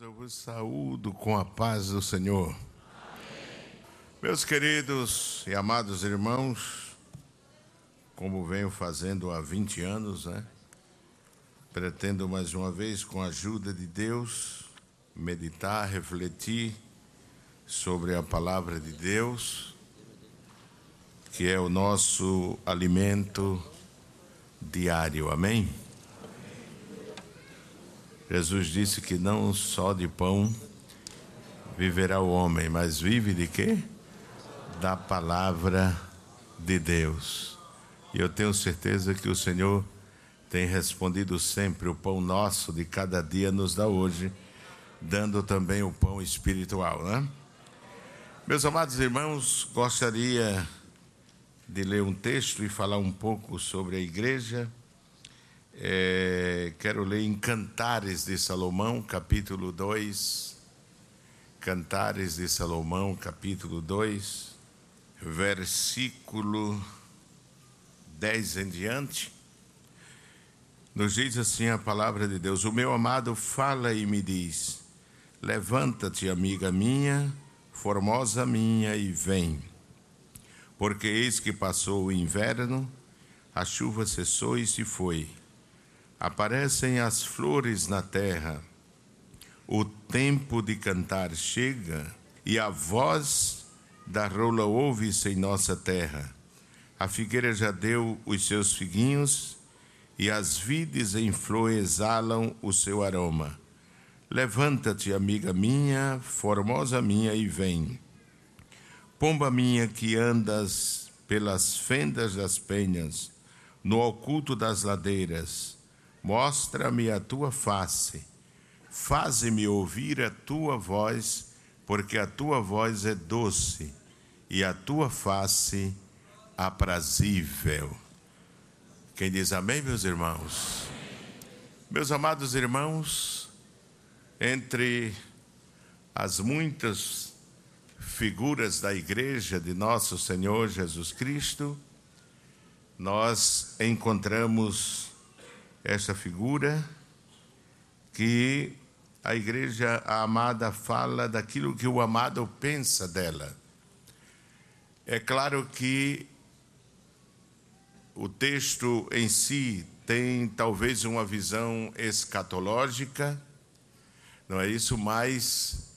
eu vos saúdo com a paz do Senhor. Amém. Meus queridos e amados irmãos, como venho fazendo há 20 anos, né? Pretendo mais uma vez, com a ajuda de Deus, meditar, refletir sobre a palavra de Deus, que é o nosso alimento diário. Amém? Jesus disse que não só de pão viverá o homem, mas vive de quê? Da palavra de Deus. E eu tenho certeza que o Senhor tem respondido sempre: o pão nosso de cada dia nos dá hoje, dando também o pão espiritual, né? Meus amados irmãos, gostaria de ler um texto e falar um pouco sobre a igreja é, quero ler em Cantares de Salomão, capítulo 2. Cantares de Salomão, capítulo 2, versículo 10 em diante. Nos diz assim a palavra de Deus: O meu amado fala e me diz: Levanta-te, amiga minha, formosa minha, e vem. Porque eis que passou o inverno, a chuva cessou e se foi Aparecem as flores na terra, o tempo de cantar chega e a voz da rola ouve-se em nossa terra. A figueira já deu os seus figuinhos e as vides em flor exalam o seu aroma. Levanta-te, amiga minha, formosa minha, e vem. Pomba minha que andas pelas fendas das penhas, no oculto das ladeiras, Mostra-me a tua face, faze-me ouvir a tua voz, porque a tua voz é doce e a tua face aprazível. Quem diz amém, meus irmãos? Meus amados irmãos, entre as muitas figuras da igreja de nosso Senhor Jesus Cristo, nós encontramos essa figura que a igreja a amada fala daquilo que o amado pensa dela. É claro que o texto em si tem talvez uma visão escatológica, não é isso, mas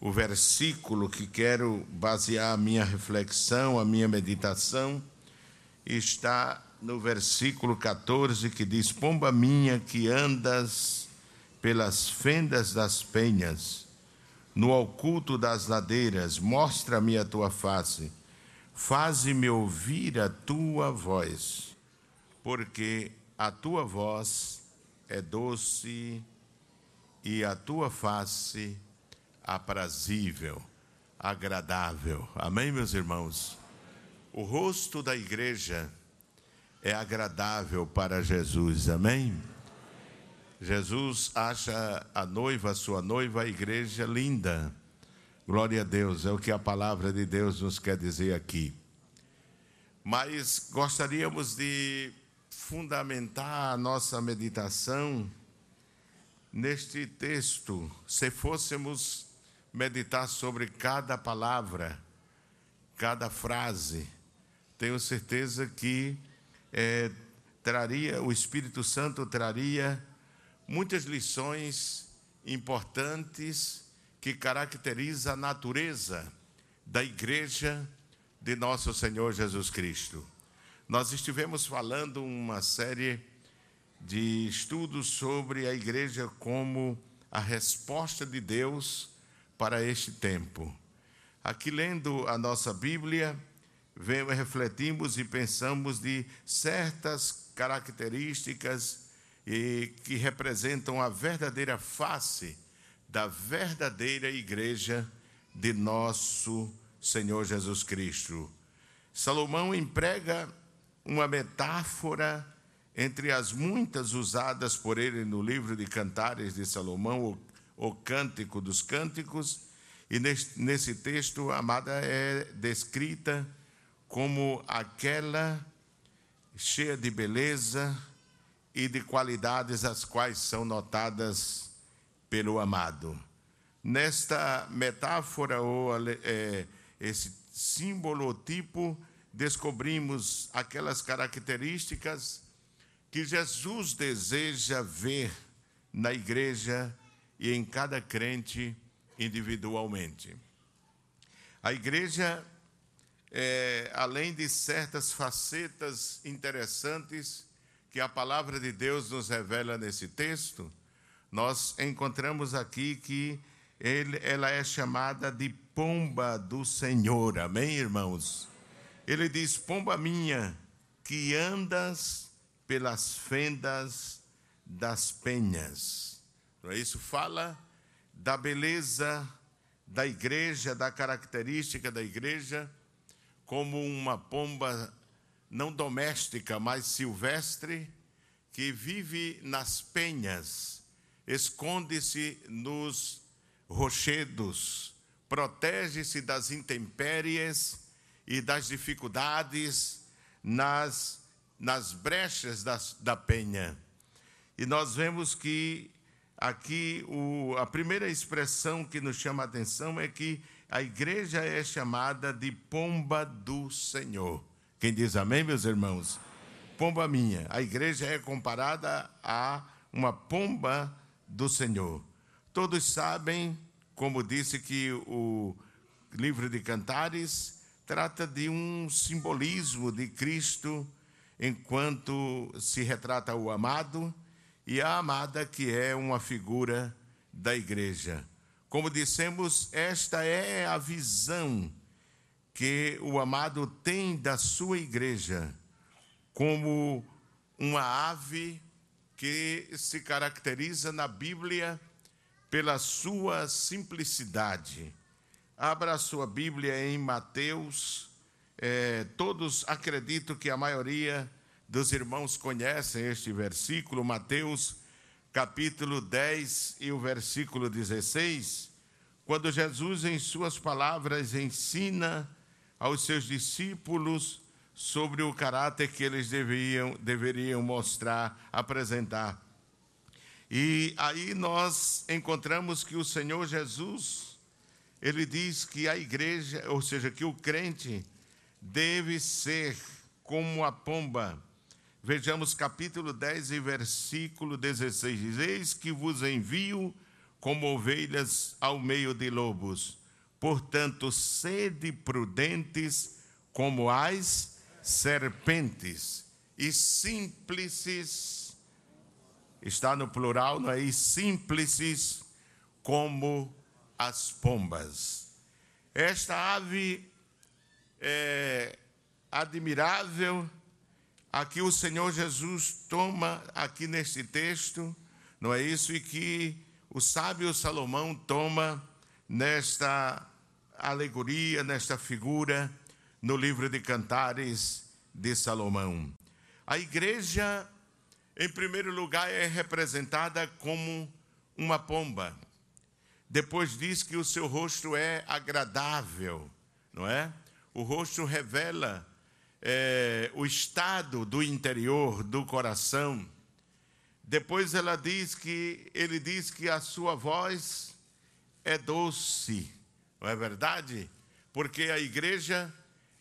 o versículo que quero basear a minha reflexão, a minha meditação, está no versículo 14 que diz: Pomba minha que andas pelas fendas das penhas, no oculto das ladeiras, mostra-me a tua face, faze-me ouvir a tua voz, porque a tua voz é doce e a tua face aprazível, agradável. Amém, meus irmãos? O rosto da igreja é agradável para Jesus, amém? Jesus acha a noiva, a sua noiva, a igreja linda. Glória a Deus, é o que a palavra de Deus nos quer dizer aqui. Mas gostaríamos de fundamentar a nossa meditação neste texto. Se fôssemos meditar sobre cada palavra, cada frase, tenho certeza que é, traria, o Espírito Santo traria muitas lições importantes que caracteriza a natureza da igreja de nosso Senhor Jesus Cristo. Nós estivemos falando uma série de estudos sobre a igreja como a resposta de Deus para este tempo. Aqui lendo a nossa Bíblia, refletimos e pensamos de certas características e que representam a verdadeira face da verdadeira igreja de nosso Senhor Jesus Cristo. Salomão emprega uma metáfora entre as muitas usadas por ele no livro de Cantares de Salomão, o, Cântico dos Cânticos, e nesse, texto, amada, é descrita como aquela cheia de beleza e de qualidades as quais são notadas pelo amado. Nesta metáfora ou é, esse símbolo tipo, descobrimos aquelas características que Jesus deseja ver na igreja e em cada crente individualmente. A igreja, é, além de certas facetas interessantes que a palavra de Deus nos revela nesse texto, nós encontramos aqui que ele, ela é chamada de pomba do Senhor. Amém, irmãos? Ele diz: Pomba minha, que andas pelas fendas das penhas. Não é isso? Fala da beleza da igreja, da característica da igreja, como uma pomba não doméstica, mas silvestre, que vive nas penhas, esconde-se nos rochedos, protege-se das intempéries e das dificuldades nas, nas brechas das, da penha. E nós vemos que aqui o, a primeira expressão que nos chama a atenção é que a igreja é chamada de pomba do Senhor. Quem diz amém, meus irmãos? Pomba minha. A igreja é comparada a uma pomba do Senhor. Todos sabem, como disse, que o livro de Cantares trata de um simbolismo de Cristo enquanto se retrata o amado e a amada, que é uma figura da igreja. Como dissemos, esta é a visão que o amado tem da sua igreja, como uma ave que se caracteriza na Bíblia pela sua simplicidade. Abra a sua Bíblia em Mateus. É, todos acredito que a maioria dos irmãos conhecem este versículo, Mateus capítulo 10 e o versículo 16, quando Jesus, em suas palavras, ensina aos seus discípulos sobre o caráter que eles deveriam, deveriam mostrar, apresentar. E aí nós encontramos que o Senhor Jesus, ele diz que a igreja, ou seja, que o crente deve ser como a pomba. Vejamos capítulo 10 e versículo 16. Diz: Eis que vos envio como ovelhas ao meio de lobos. Portanto, sede prudentes como as serpentes e simples, está no plural, não é? E simples como as pombas. Esta ave é admirável, aqui o Senhor Jesus toma aqui neste texto, não é isso? E que o sábio Salomão toma nesta alegoria, nesta figura no livro de Cantares de Salomão. A igreja, em primeiro lugar, é representada como uma pomba. Depois diz que o seu rosto é agradável, não é? O rosto revela é, o estado do interior, do coração. Depois ela diz que ele diz que a sua voz é doce, não é verdade? Porque a igreja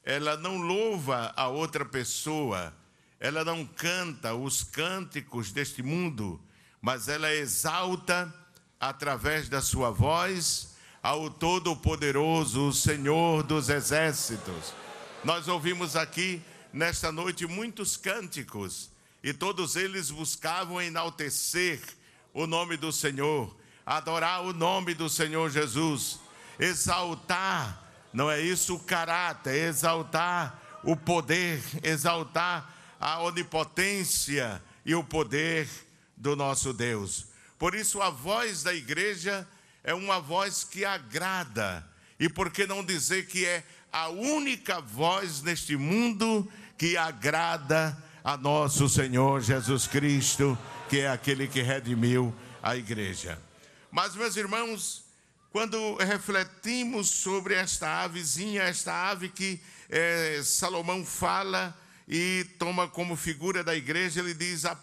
ela não louva a outra pessoa, ela não canta os cânticos deste mundo, mas ela exalta através da sua voz ao Todo-Poderoso, o Senhor dos Exércitos. Nós ouvimos aqui nesta noite muitos cânticos e todos eles buscavam enaltecer o nome do Senhor, adorar o nome do Senhor Jesus, exaltar não é isso o caráter, exaltar o poder, exaltar a onipotência e o poder do nosso Deus. Por isso, a voz da igreja é uma voz que agrada. E por que não dizer que é a única voz neste mundo que agrada a nosso Senhor Jesus Cristo, que é aquele que redimiu a igreja. Mas, meus irmãos, quando refletimos sobre esta avezinha, esta ave que é, Salomão fala e toma como figura da igreja, ele diz: a,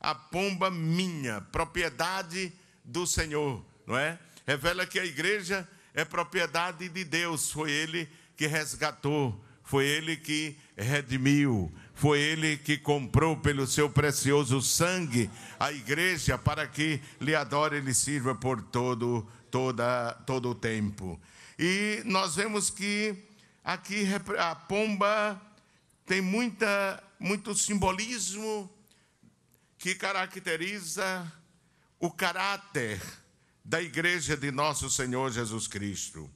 a pomba minha, propriedade do Senhor, não é? Revela que a igreja é propriedade de Deus, foi Ele que resgatou, foi Ele que redimiu, foi Ele que comprou pelo seu precioso sangue a igreja para que lhe adore e lhe sirva por todo, toda, todo o tempo. E nós vemos que aqui a pomba tem muita, muito simbolismo que caracteriza o caráter da igreja de nosso Senhor Jesus Cristo.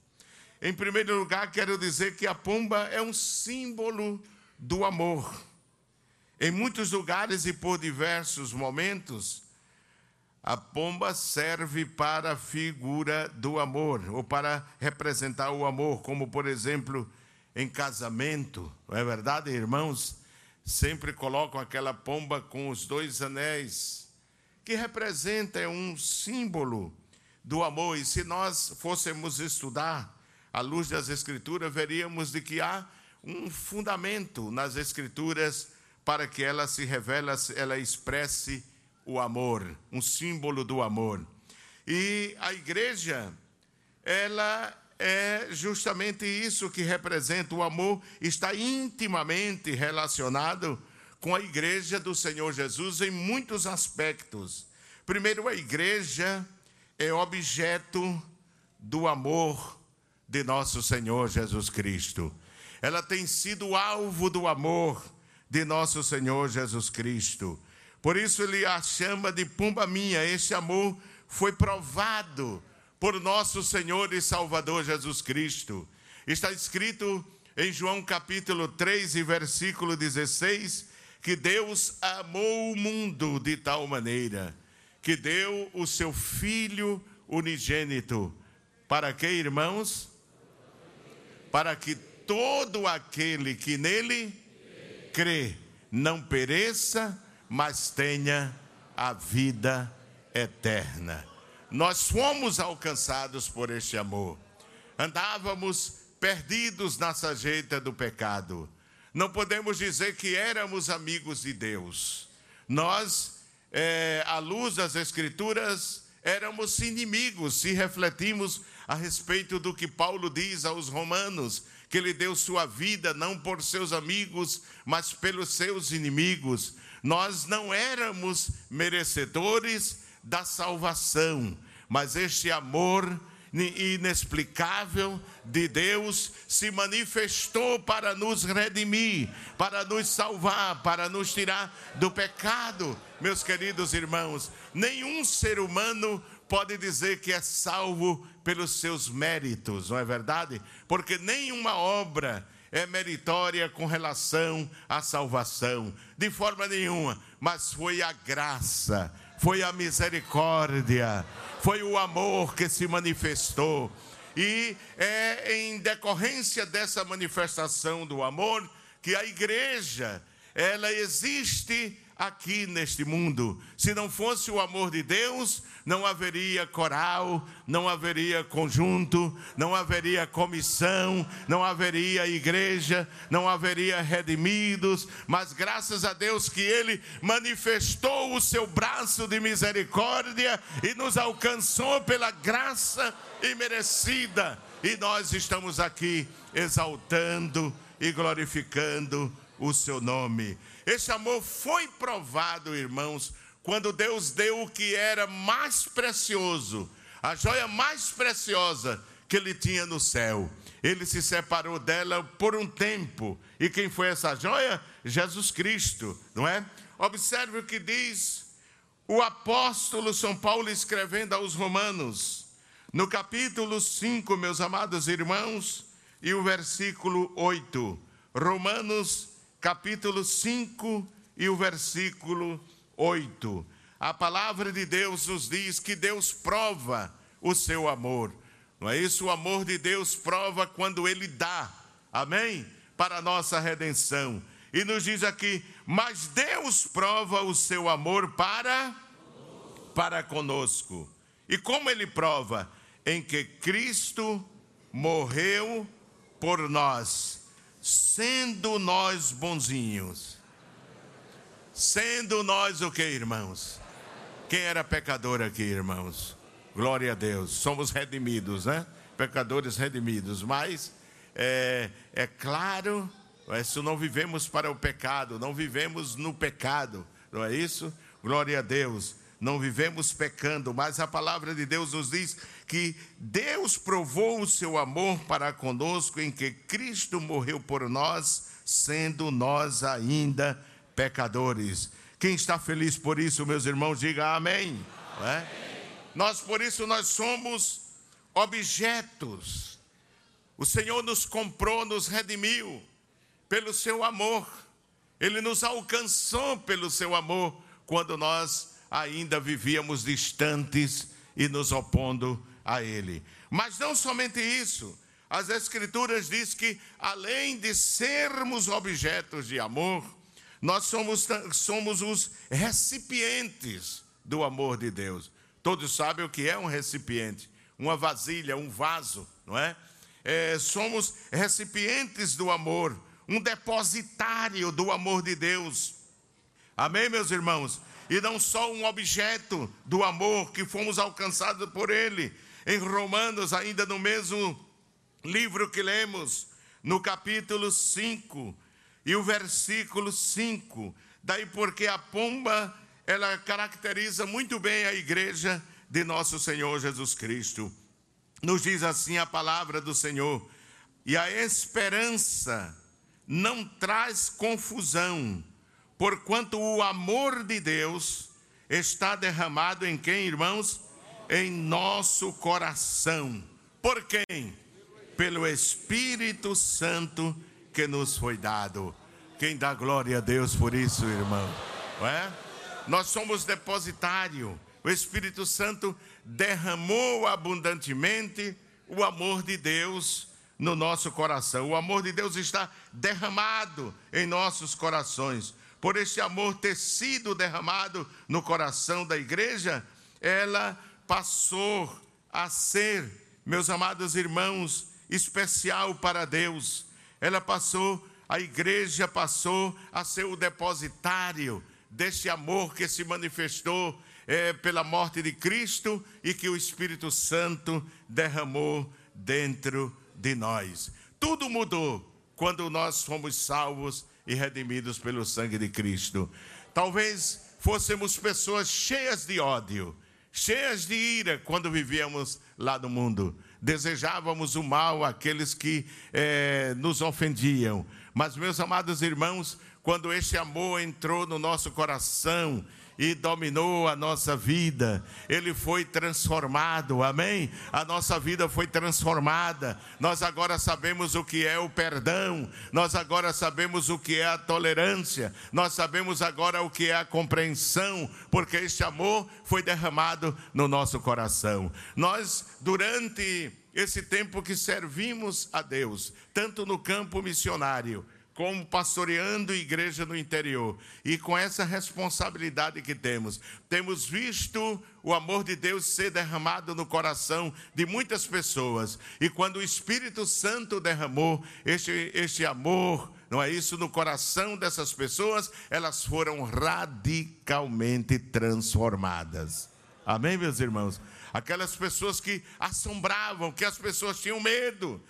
Em primeiro lugar, quero dizer que a pomba é um símbolo do amor. Em muitos lugares e por diversos momentos, a pomba serve para a figura do amor, ou para representar o amor, como por exemplo em casamento, não é verdade, irmãos? Sempre colocam aquela pomba com os dois anéis, que representa um símbolo do amor. E se nós fôssemos estudar à luz das Escrituras, veríamos de que há um fundamento nas Escrituras para que ela se revele, ela expresse o amor, um símbolo do amor. E a igreja, ela é justamente isso que representa o amor, está intimamente relacionado com a igreja do Senhor Jesus em muitos aspectos. Primeiro, a igreja é objeto do amor de nosso Senhor Jesus Cristo. Ela tem sido alvo do amor de nosso Senhor Jesus Cristo. Por isso ele a chama de pomba minha. Este amor foi provado por nosso Senhor e Salvador Jesus Cristo. Está escrito em João capítulo 3 e versículo 16 que Deus amou o mundo de tal maneira que deu o seu filho unigênito. Para que, irmãos? Para que todo aquele que nele crê não pereça, mas tenha a vida eterna. Nós fomos alcançados por este amor. Andávamos perdidos na sajeita do pecado. Não podemos dizer que éramos amigos de Deus. Nós é, à luz das Escrituras, éramos inimigos, se refletimos a respeito do que Paulo diz aos Romanos, que ele deu sua vida não por seus amigos, mas pelos seus inimigos. Nós não éramos merecedores da salvação, mas este amor inexplicável de Deus se manifestou para nos redimir, para nos salvar, para nos tirar do pecado. Meus queridos irmãos, nenhum ser humano pode dizer que é salvo pelos seus méritos, não é verdade? Porque nenhuma obra é meritória com relação à salvação, de forma nenhuma, mas foi a graça, foi a misericórdia, foi o amor que se manifestou. E é em decorrência dessa manifestação do amor que a igreja, ela existe aqui neste mundo. Se não fosse o amor de Deus, não haveria coral, não haveria conjunto, não haveria comissão, não haveria igreja, não haveria redimidos, mas graças a Deus que Ele manifestou o seu braço de misericórdia e nos alcançou pela graça imerecida, e nós estamos aqui exaltando e glorificando o seu nome. Esse amor foi provado, irmãos, quando Deus deu o que era mais precioso, a joia mais preciosa que ele tinha no céu. Ele se separou dela por um tempo. E quem foi essa joia? Jesus Cristo, não é? Observe o que diz o apóstolo São Paulo escrevendo aos Romanos, no capítulo 5, meus amados irmãos, e o versículo 8. Romanos capítulo 5 e o versículo 8. A palavra de Deus nos diz que Deus prova o seu amor. Não é isso? O amor de Deus prova quando ele dá. Amém? Para a nossa redenção. E nos diz aqui: "Mas Deus prova o seu amor para para conosco". E como ele prova? Em que Cristo morreu por nós sendo nós bonzinhos. Sendo nós o que, irmãos? Quem era pecador aqui, irmãos? Glória a Deus. Somos redimidos, né? Pecadores redimidos. Mas é, é claro, isso não vivemos para o pecado, não vivemos no pecado, não é isso? Glória a Deus. Não vivemos pecando, mas a palavra de Deus nos diz que Deus provou o seu amor para conosco em que Cristo morreu por nós, sendo nós ainda pecadores. Quem está feliz por isso, meus irmãos, diga amém. amém. É? Nós, por isso, nós somos objetos. O Senhor nos comprou, nos redimiu pelo seu amor. Ele nos alcançou pelo seu amor quando nós ainda vivíamos distantes e nos opondo a Ele. Mas não somente isso, as Escrituras diz que além de sermos objetos de amor, nós somos, somos os recipientes do amor de Deus. Todos sabem o que é um recipiente, uma vasilha, um vaso, não é? é somos recipientes do amor, um depositário do amor de Deus. Amém, meus irmãos? E não só um objeto do amor que fomos alcançados por Ele. Em Romanos, ainda no mesmo livro que lemos, no capítulo 5, e o versículo 5. Daí porque a pomba, ela caracteriza muito bem a igreja de nosso Senhor Jesus Cristo. Nos diz assim a palavra do Senhor: "E a esperança não traz confusão, porquanto o amor de Deus está derramado em quem, irmãos? Em nosso coração. Por quem? Pelo Espírito Santo que nos foi dado. Quem dá glória a Deus por isso, irmão? É? Nós somos depositário. O Espírito Santo derramou abundantemente o amor de Deus no nosso coração. O amor de Deus está derramado em nossos corações. Por este amor ter sido derramado no coração da igreja, ela passou a ser, meus amados irmãos, especial para Deus ela passou, a igreja passou a ser o depositário desse amor que se manifestou é, pela morte de Cristo e que o Espírito Santo derramou dentro de nós. Tudo mudou quando nós fomos salvos e redimidos pelo sangue de Cristo. Talvez fôssemos pessoas cheias de ódio, cheias de ira quando vivíamos lá no mundo desejávamos o mal àqueles que é, nos ofendiam. Mas, meus amados irmãos, quando este amor entrou no nosso coração e dominou a nossa vida, ele foi transformado, amém? A nossa vida foi transformada. Nós agora sabemos o que é o perdão, nós agora sabemos o que é a tolerância, nós sabemos agora o que é a compreensão, porque este amor foi derramado no nosso coração. Nós, durante esse tempo que servimos a Deus, tanto no campo missionário, como pastoreando igreja no interior. E com essa responsabilidade que temos, temos visto o amor de Deus ser derramado no coração de muitas pessoas. E quando o Espírito Santo derramou este, este amor, não é isso, no coração dessas pessoas, elas foram radicalmente transformadas. Amém, meus irmãos? Aquelas pessoas que assombravam, que as pessoas tinham medo,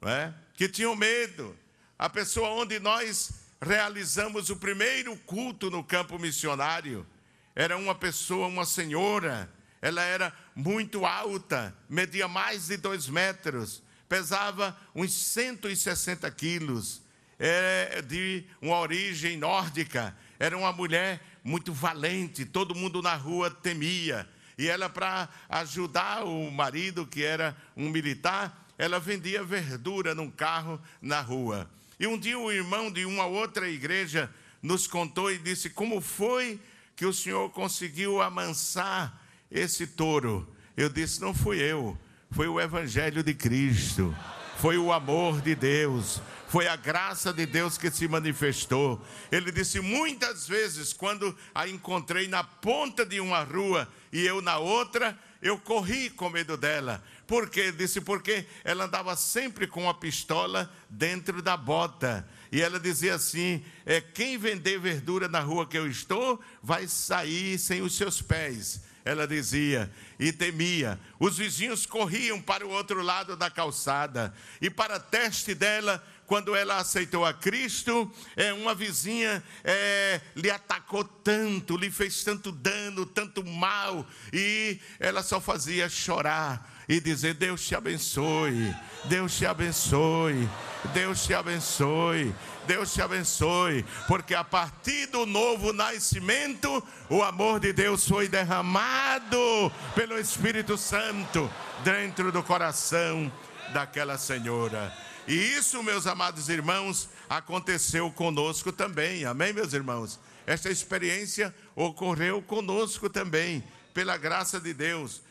não é? que tinham medo a pessoa onde nós realizamos o primeiro culto no campo missionário. Era uma pessoa, uma senhora, ela era muito alta, media mais de dois metros, pesava uns 160 quilos, é de uma origem nórdica, era uma mulher muito valente, todo mundo na rua temia. E ela, para ajudar o marido, que era um militar, ela vendia verdura num carro na rua. E um dia o irmão de uma outra igreja nos contou e disse: Como foi que o senhor conseguiu amansar esse touro? Eu disse: Não fui eu, foi o Evangelho de Cristo, foi o amor de Deus, foi a graça de Deus que se manifestou. Ele disse: Muitas vezes, quando a encontrei na ponta de uma rua e eu na outra, eu corri com medo dela, por quê? Disse porque ela andava sempre com a pistola dentro da bota. E ela dizia assim: é, quem vender verdura na rua que eu estou, vai sair sem os seus pés. ela dizia, e temia. Os vizinhos corriam para o outro lado da calçada, e para teste dela, quando ela aceitou a Cristo, é, uma vizinha é, lhe atacou tanto, lhe fez tanto dano, tanto mal, e ela só fazia chorar e dizer: Deus te abençoe, Deus te abençoe, Deus te abençoe. Deus te abençoe, porque a partir do novo nascimento, o amor de Deus foi derramado pelo Espírito Santo dentro do coração daquela senhora. E isso, meus amados irmãos, aconteceu conosco também. Amém, meus irmãos? Esta experiência ocorreu conosco também, pela graça de Deus.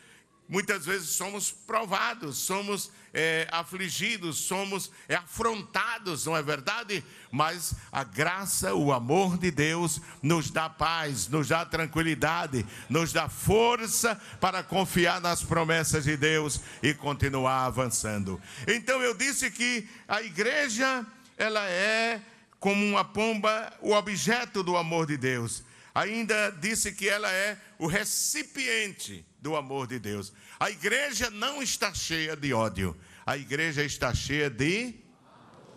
Muitas vezes somos provados, somos é, afligidos, somos é, afrontados, não é verdade? Mas a graça, o amor de Deus nos dá paz, nos dá tranquilidade, nos dá força para confiar nas promessas de Deus e continuar avançando. Então eu disse que a igreja, ela é como uma pomba, o objeto do amor de Deus. Ainda disse que ela é o recipiente do amor de Deus. A igreja não está cheia de ódio, a igreja está cheia de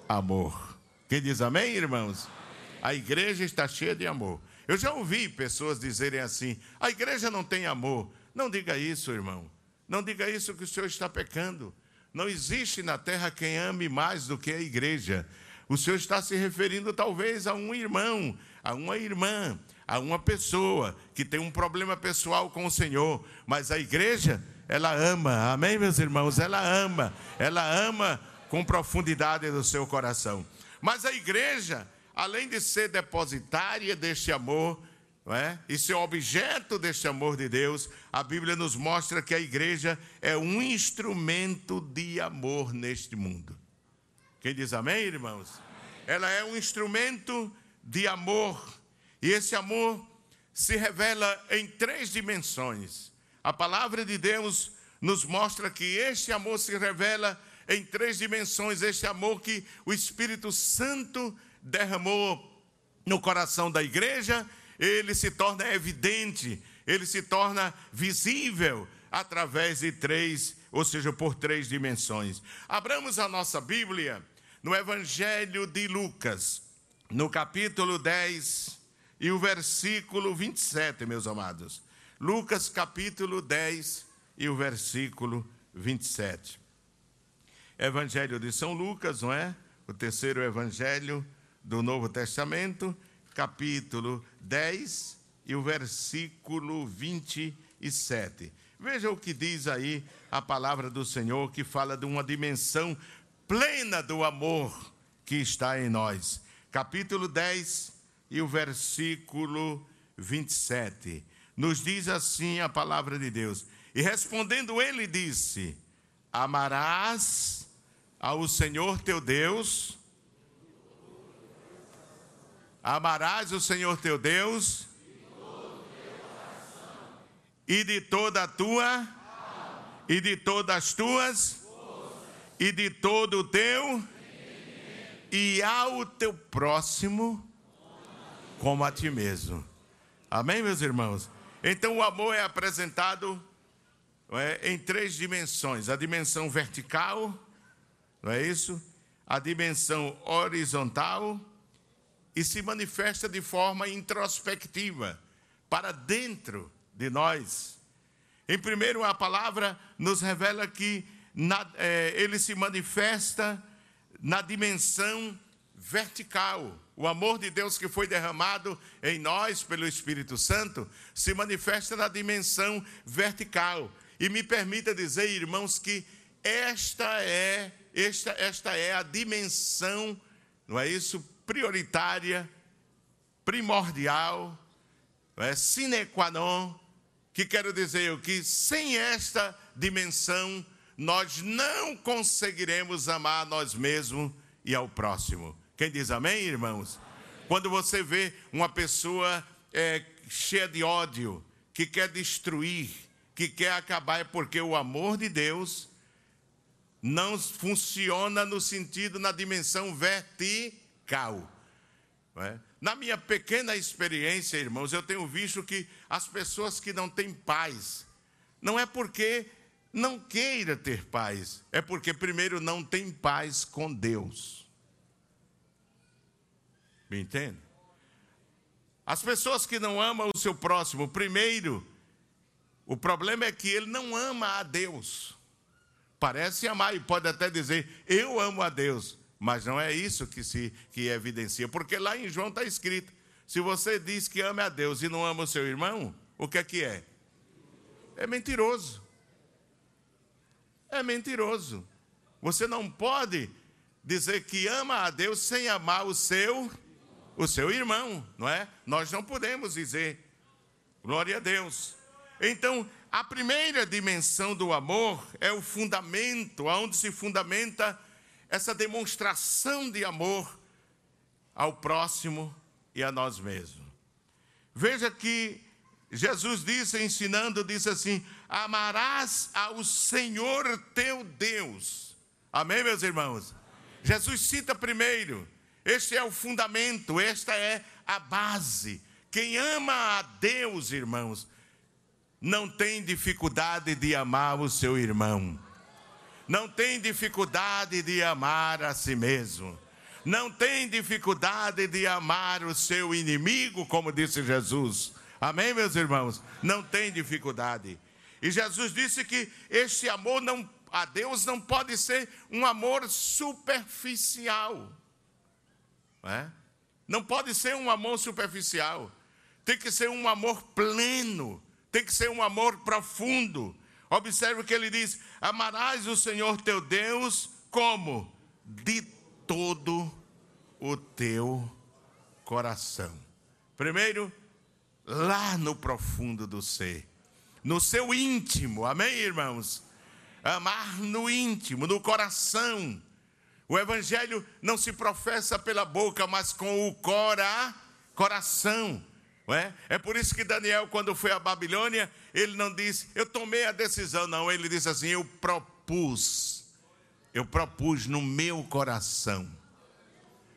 amor. Quem diz amém, irmãos? A igreja está cheia de amor. Eu já ouvi pessoas dizerem assim: a igreja não tem amor. Não diga isso, irmão. Não diga isso que o Senhor está pecando. Não existe na terra quem ame mais do que a igreja. O Senhor está se referindo talvez a um irmão, a uma irmã, a uma pessoa que tem um problema pessoal com o Senhor, mas a igreja, ela ama, amém, meus irmãos? Ela ama, ela ama com profundidade do seu coração. Mas a igreja, além de ser depositária deste amor, é? e ser objeto deste amor de Deus, a Bíblia nos mostra que a igreja é um instrumento de amor neste mundo. Quem diz amém, irmãos? Ela é um instrumento de amor e esse amor se revela em três dimensões. A palavra de Deus nos mostra que este amor se revela em três dimensões. Este amor que o Espírito Santo derramou no coração da igreja, ele se torna evidente, ele se torna visível através de três, ou seja, por três dimensões. Abramos a nossa Bíblia no Evangelho de Lucas, no capítulo 10 e o versículo 27, meus amados. Lucas capítulo 10 e o versículo 27. Evangelho de São Lucas, não é? O terceiro evangelho do Novo Testamento, capítulo 10 e o versículo 27. Veja o que diz aí a palavra do Senhor, que fala de uma dimensão plena do amor que está em nós. Capítulo 10, e o versículo 27. Nos diz assim a palavra de Deus. E respondendo ele disse: Amarás ao Senhor teu Deus. Amarás o Senhor teu Deus e de toda a tua e de todas as tuas e de todo o teu e ao teu próximo como a ti mesmo. Amém, meus irmãos? Então o amor é apresentado é, em três dimensões: a dimensão vertical, não é isso? A dimensão horizontal e se manifesta de forma introspectiva, para dentro de nós. Em primeiro, a palavra nos revela que na, é, ele se manifesta na dimensão vertical. O amor de Deus que foi derramado em nós pelo Espírito Santo se manifesta na dimensão vertical. E me permita dizer, irmãos, que esta é esta, esta é a dimensão, não é isso, prioritária, primordial, não é sine qua non, que quero dizer que sem esta dimensão nós não conseguiremos amar a nós mesmos e ao próximo. Quem diz amém, irmãos? Quando você vê uma pessoa é, cheia de ódio, que quer destruir, que quer acabar, é porque o amor de Deus não funciona no sentido, na dimensão vertical. É? Na minha pequena experiência, irmãos, eu tenho visto que as pessoas que não têm paz, não é porque não queira ter paz, é porque primeiro não tem paz com Deus. Me entende? As pessoas que não amam o seu próximo, primeiro, o problema é que ele não ama a Deus. Parece amar e pode até dizer, eu amo a Deus, mas não é isso que se que evidencia, porque lá em João está escrito: se você diz que ama a Deus e não ama o seu irmão, o que é que é? É mentiroso. É mentiroso. Você não pode dizer que ama a Deus sem amar o seu o seu irmão, não é? Nós não podemos dizer glória a Deus. Então, a primeira dimensão do amor é o fundamento, aonde se fundamenta essa demonstração de amor ao próximo e a nós mesmos. Veja que Jesus disse, ensinando, disse assim: Amarás ao Senhor teu Deus. Amém, meus irmãos? Jesus cita primeiro, este é o fundamento, esta é a base. Quem ama a Deus, irmãos, não tem dificuldade de amar o seu irmão não tem dificuldade de amar a si mesmo, não tem dificuldade de amar o seu inimigo, como disse Jesus. Amém, meus irmãos? Não tem dificuldade. E Jesus disse que este amor não, a Deus não pode ser um amor superficial. Não, é? não pode ser um amor superficial. Tem que ser um amor pleno, tem que ser um amor profundo Observe o que ele diz: Amarás o Senhor teu Deus como? De todo o teu coração. Primeiro, lá no profundo do ser, no seu íntimo, amém, irmãos? Amar no íntimo, no coração. O evangelho não se professa pela boca, mas com o cora, coração. É? é por isso que Daniel, quando foi à Babilônia, ele não disse, eu tomei a decisão, não. Ele disse assim: eu propus. Eu propus no meu coração.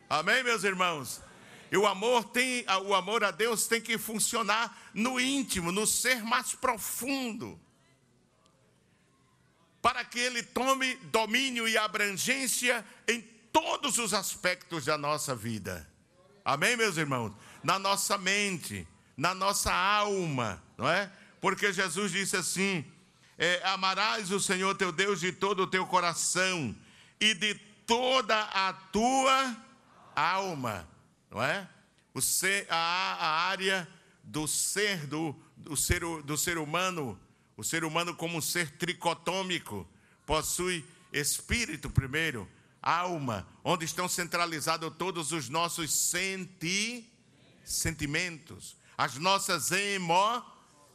Amém, meus irmãos? E o amor tem, o amor a Deus tem que funcionar no íntimo, no ser mais profundo. Para que ele tome domínio e abrangência em todos os aspectos da nossa vida. Amém, meus irmãos? Na nossa mente, na nossa alma, não é? Porque Jesus disse assim: é, Amarás o Senhor teu Deus de todo o teu coração e de toda a tua alma, não é? O ser, a, a área do ser do, do ser do ser humano, o ser humano como um ser tricotômico, possui espírito primeiro, alma, onde estão centralizados todos os nossos senti, sentimentos, as nossas emo,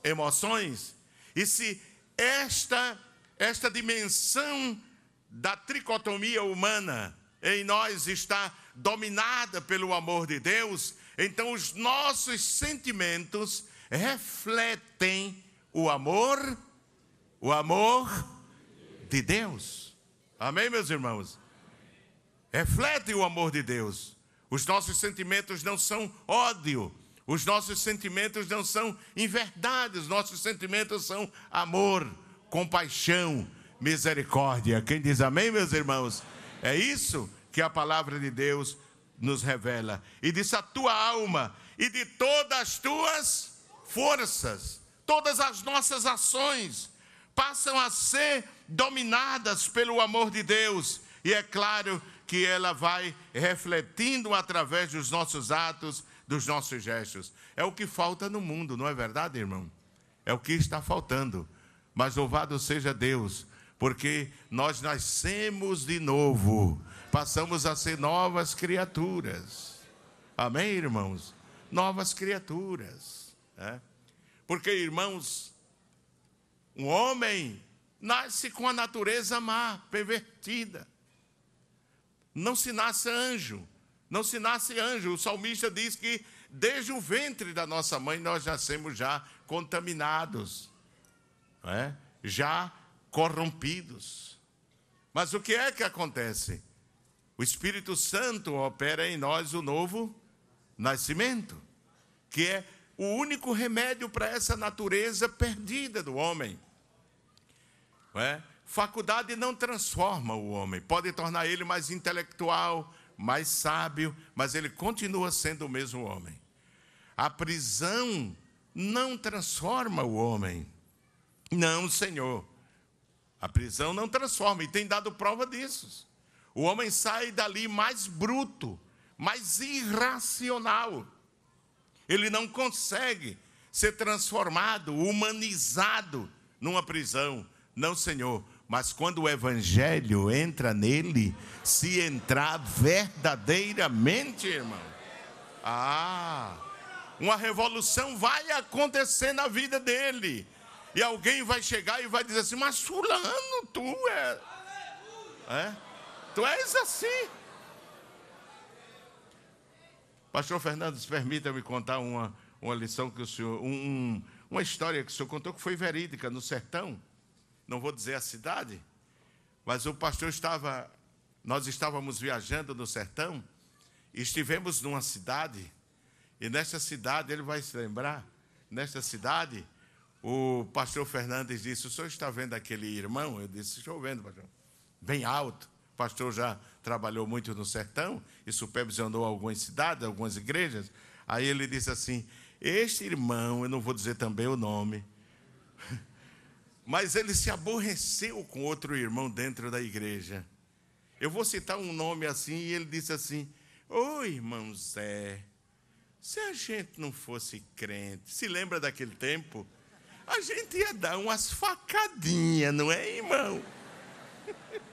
emoções. E se esta, esta dimensão da tricotomia humana em nós está dominada pelo amor de Deus, então os nossos sentimentos refletem o amor, o amor de Deus. Amém, meus irmãos? refletem o amor de Deus. Os nossos sentimentos não são ódio, os nossos sentimentos não são inverdade, os nossos sentimentos são amor, compaixão, misericórdia. Quem diz amém, meus irmãos? É isso que a palavra de Deus nos revela. E disse a tua alma e de todas as tuas forças, todas as nossas ações passam a ser dominadas pelo amor de Deus. E é claro que ela vai refletindo através dos nossos atos, dos nossos gestos. É o que falta no mundo, não é verdade, irmão? É o que está faltando. Mas louvado seja Deus, porque nós nascemos de novo, passamos a ser novas criaturas. Amém, irmãos? Novas criaturas. Né? Porque, irmãos, um homem nasce com a natureza má, pervertida. Não se nasce anjo, não se nasce anjo. O salmista diz que desde o ventre da nossa mãe nós nascemos já contaminados, é? já corrompidos. Mas o que é que acontece? O Espírito Santo opera em nós o novo nascimento, que é o único remédio para essa natureza perdida do homem. É? Faculdade não transforma o homem, pode tornar ele mais intelectual, mais sábio, mas ele continua sendo o mesmo homem. A prisão não transforma o homem. Não, Senhor. A prisão não transforma, e tem dado prova disso. O homem sai dali mais bruto, mais irracional. Ele não consegue ser transformado, humanizado numa prisão. Não, Senhor. Mas quando o evangelho entra nele, se entrar verdadeiramente, irmão, ah, uma revolução vai acontecer na vida dele. E alguém vai chegar e vai dizer assim: Mas Fulano, tu é. é? Tu és assim. Pastor Fernandes, permita-me contar uma, uma lição que o senhor. Um, uma história que o senhor contou que foi verídica no sertão. Não vou dizer a cidade, mas o pastor estava. Nós estávamos viajando no sertão e estivemos numa cidade. E nesta cidade, ele vai se lembrar, nesta cidade, o pastor Fernandes disse: O senhor está vendo aquele irmão? Eu disse: Estou vendo, pastor. Bem alto. O pastor já trabalhou muito no sertão e supervisionou algumas cidades, algumas igrejas. Aí ele disse assim: Este irmão, eu não vou dizer também o nome, mas ele se aborreceu com outro irmão dentro da igreja. Eu vou citar um nome assim, e ele disse assim: Ô irmão Zé, se a gente não fosse crente, se lembra daquele tempo? A gente ia dar umas facadinhas, não é, irmão?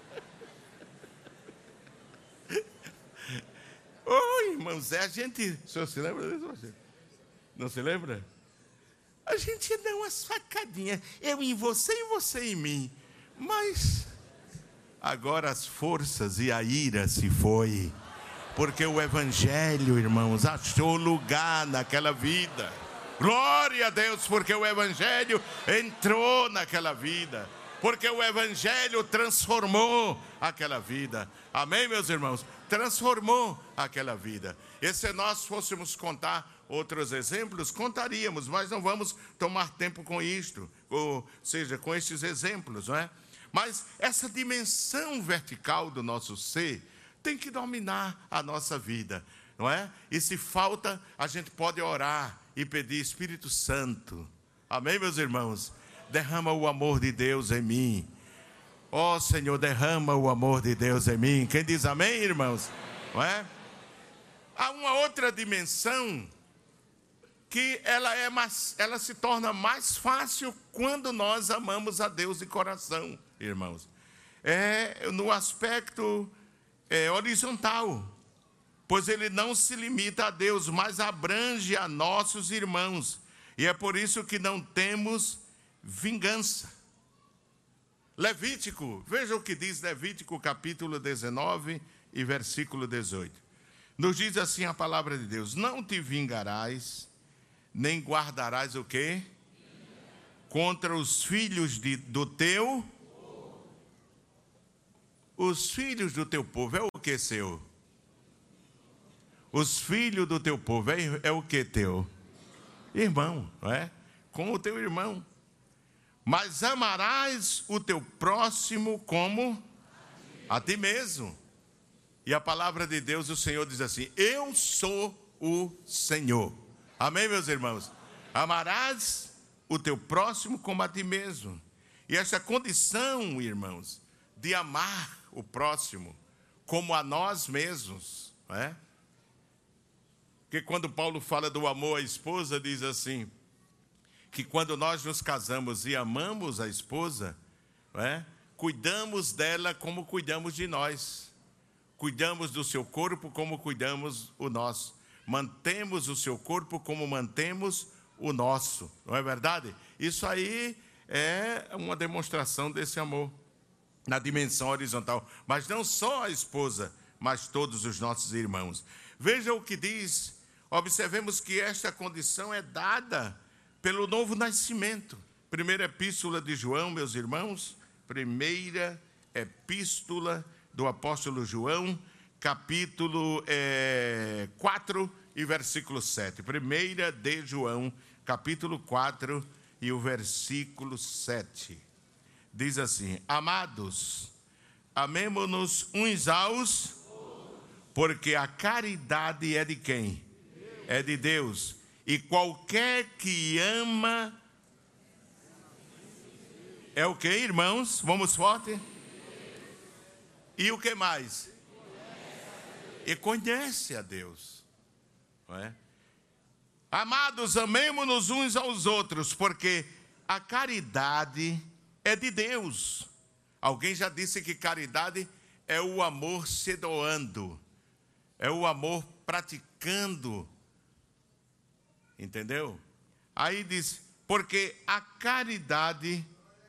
Oi, irmão Zé, a gente. O senhor se lembra disso? Não se lembra? A gente dá umas facadinhas. Eu em você e você em mim. Mas agora as forças e a ira se foi. Porque o Evangelho, irmãos, achou lugar naquela vida. Glória a Deus, porque o Evangelho entrou naquela vida. Porque o Evangelho transformou aquela vida. Amém, meus irmãos? transformou aquela vida. E se nós fôssemos contar outros exemplos, contaríamos, mas não vamos tomar tempo com isto, ou seja, com estes exemplos, não é? Mas essa dimensão vertical do nosso ser tem que dominar a nossa vida, não é? E se falta, a gente pode orar e pedir Espírito Santo. Amém, meus irmãos? Derrama o amor de Deus em mim Ó oh, Senhor, derrama o amor de Deus em mim. Quem diz amém, irmãos? Não é? Há uma outra dimensão que ela é mais, ela se torna mais fácil quando nós amamos a Deus de coração, irmãos. É no aspecto é, horizontal, pois ele não se limita a Deus, mas abrange a nossos irmãos. E é por isso que não temos vingança. Levítico, veja o que diz Levítico capítulo 19 e versículo 18. Nos diz assim a palavra de Deus: Não te vingarás, nem guardarás o quê? Contra os filhos de, do teu. Os filhos do teu povo é o que seu? Os filhos do teu povo é, é o que teu? Irmão, não é? Com o teu irmão mas amarás o teu próximo como a ti mesmo. E a palavra de Deus, o Senhor diz assim: Eu sou o Senhor. Amém, meus irmãos? Amarás o teu próximo como a ti mesmo. E essa condição, irmãos, de amar o próximo como a nós mesmos, não é? Porque quando Paulo fala do amor à esposa, diz assim: que quando nós nos casamos e amamos a esposa, é? cuidamos dela como cuidamos de nós. Cuidamos do seu corpo como cuidamos o nosso. Mantemos o seu corpo como mantemos o nosso. Não é verdade? Isso aí é uma demonstração desse amor na dimensão horizontal. Mas não só a esposa, mas todos os nossos irmãos. Veja o que diz. Observemos que esta condição é dada pelo novo nascimento. Primeira epístola de João, meus irmãos, primeira epístola do apóstolo João, capítulo é, 4 e e versículo 7. Primeira de João, capítulo 4 e o versículo 7. Diz assim: Amados, amemo-nos uns aos porque a caridade é de quem? É de Deus. E qualquer que ama é o que, irmãos? Vamos forte? E o que mais? E conhece a Deus. Não é? Amados, amemos-nos uns aos outros, porque a caridade é de Deus. Alguém já disse que caridade é o amor se doando, é o amor praticando. Entendeu? Aí diz: porque a caridade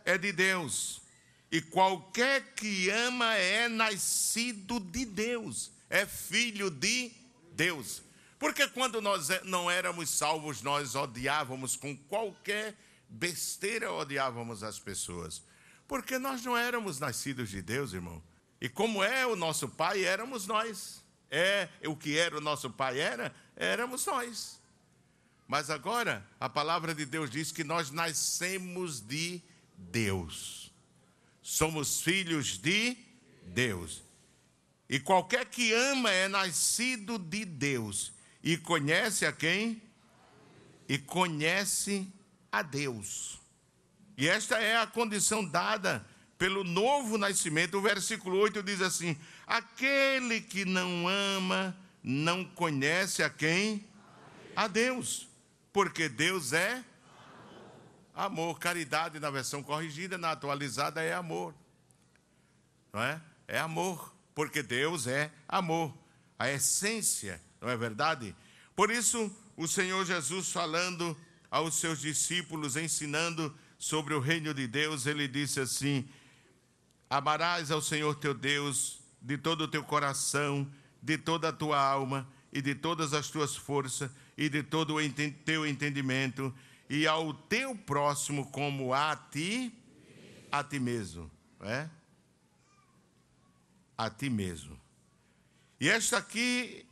é de Deus, e qualquer que ama é nascido de Deus, é filho de Deus. Porque quando nós é, não éramos salvos, nós odiávamos com qualquer besteira, odiávamos as pessoas. Porque nós não éramos nascidos de Deus, irmão. E como é o nosso pai, éramos nós. É o que era o nosso pai era, éramos nós. Mas agora a palavra de Deus diz que nós nascemos de Deus. Somos filhos de Deus. E qualquer que ama é nascido de Deus. E conhece a quem? E conhece a Deus. E esta é a condição dada pelo novo nascimento. O versículo 8 diz assim: Aquele que não ama não conhece a quem? A Deus. Porque Deus é amor. Caridade na versão corrigida, na atualizada é amor. Não é? É amor. Porque Deus é amor. A essência não é verdade? Por isso, o Senhor Jesus, falando aos seus discípulos, ensinando sobre o reino de Deus, ele disse assim: Amarás ao Senhor teu Deus de todo o teu coração, de toda a tua alma e de todas as tuas forças e de todo o teu entendimento, e ao teu próximo como a ti, a ti mesmo. É? A ti mesmo. E esta aqui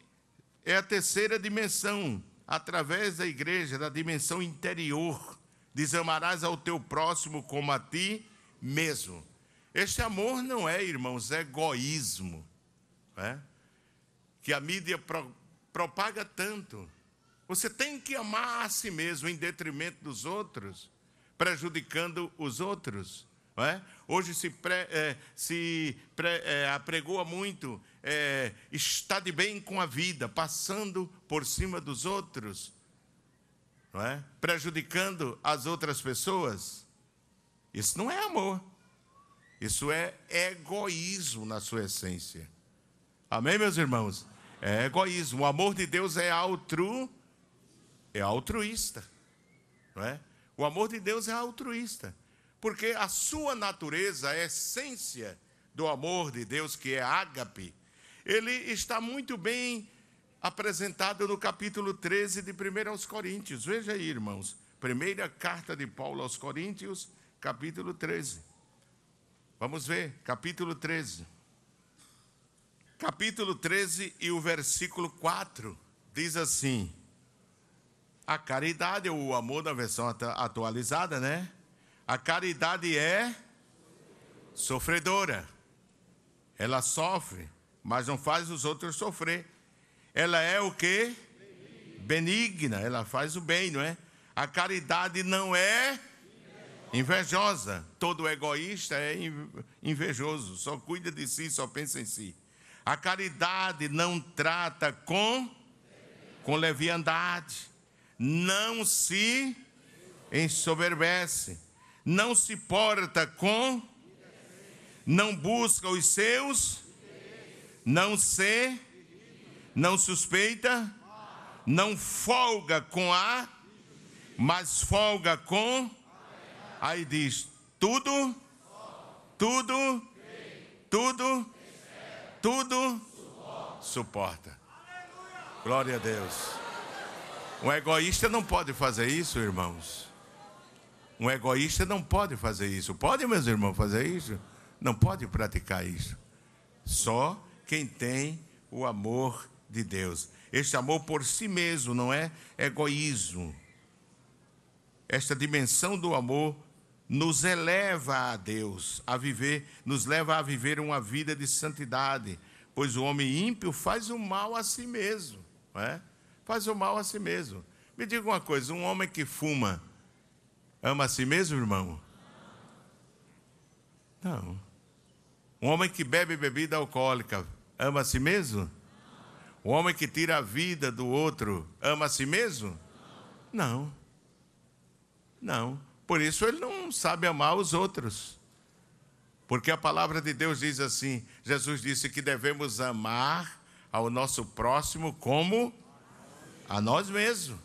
é a terceira dimensão, através da igreja, da dimensão interior. Diz: amarás ao teu próximo como a ti mesmo. Este amor não é, irmãos, egoísmo, é? que a mídia pro, propaga tanto. Você tem que amar a si mesmo em detrimento dos outros, prejudicando os outros. É? Hoje se, pré, é, se pré, é, apregoa muito é, está de bem com a vida, passando por cima dos outros, é? prejudicando as outras pessoas. Isso não é amor. Isso é egoísmo na sua essência. Amém, meus irmãos? É egoísmo. O amor de Deus é altru, é altruísta. Não é? O amor de Deus é altruísta. Porque a sua natureza, a essência do amor de Deus, que é ágape, ele está muito bem apresentado no capítulo 13 de 1 aos Coríntios. Veja aí, irmãos. Primeira carta de Paulo aos Coríntios, capítulo 13. Vamos ver, capítulo 13. Capítulo 13 e o versículo 4 diz assim: A caridade, o amor na versão atualizada, né? A caridade é sofredora. Ela sofre mas não faz os outros sofrer. Ela é o que? Benigna, ela faz o bem, não é? A caridade não é invejosa. Todo egoísta é invejoso, só cuida de si, só pensa em si. A caridade não trata com com leviandade, não se ensoberbece, não se porta com, não busca os seus não se, não suspeita, não folga com a, mas folga com. Aí diz: tudo, tudo, tudo, tudo suporta. Glória a Deus. Um egoísta não pode fazer isso, irmãos. Um egoísta não pode fazer isso. Pode, meus irmãos, fazer isso? Não pode praticar isso. Só quem tem o amor de Deus. Este amor por si mesmo, não é egoísmo. Esta dimensão do amor nos eleva a Deus, a viver, nos leva a viver uma vida de santidade, pois o homem ímpio faz o mal a si mesmo, não é? Faz o mal a si mesmo. Me diga uma coisa: um homem que fuma ama a si mesmo, irmão? Não. Um homem que bebe bebida alcoólica ama a si mesmo? Um homem que tira a vida do outro ama a si mesmo? Não. Não. Por isso ele não sabe amar os outros. Porque a palavra de Deus diz assim: Jesus disse que devemos amar ao nosso próximo como a nós mesmos.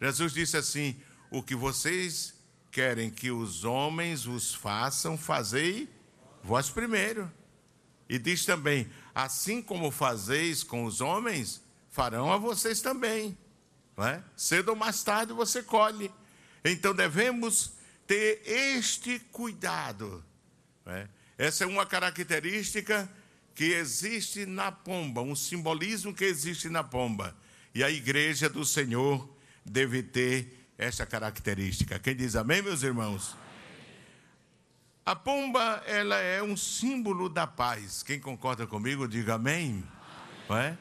Jesus disse assim: O que vocês querem que os homens os façam, fazei vós primeiro. E diz também: Assim como fazeis com os homens, farão a vocês também. Não é? Cedo ou mais tarde você colhe. Então devemos ter este cuidado. É? Essa é uma característica que existe na pomba, um simbolismo que existe na pomba. E a igreja do Senhor deve ter essa característica. Quem diz amém, meus irmãos? A pomba, ela é um símbolo da paz. Quem concorda comigo, diga amém. amém. Não é?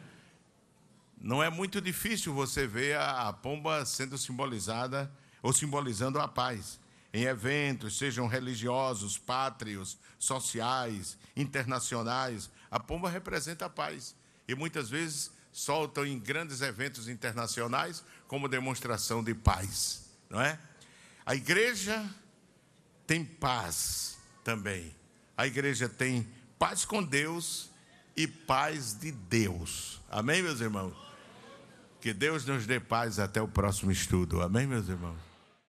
Não é muito difícil você ver a, a pomba sendo simbolizada ou simbolizando a paz. Em eventos, sejam religiosos, pátrios, sociais, internacionais, a pomba representa a paz. E muitas vezes soltam em grandes eventos internacionais como demonstração de paz, não é? A igreja tem paz também. A igreja tem paz com Deus e paz de Deus. Amém, meus irmãos? Que Deus nos dê paz até o próximo estudo. Amém, meus irmãos?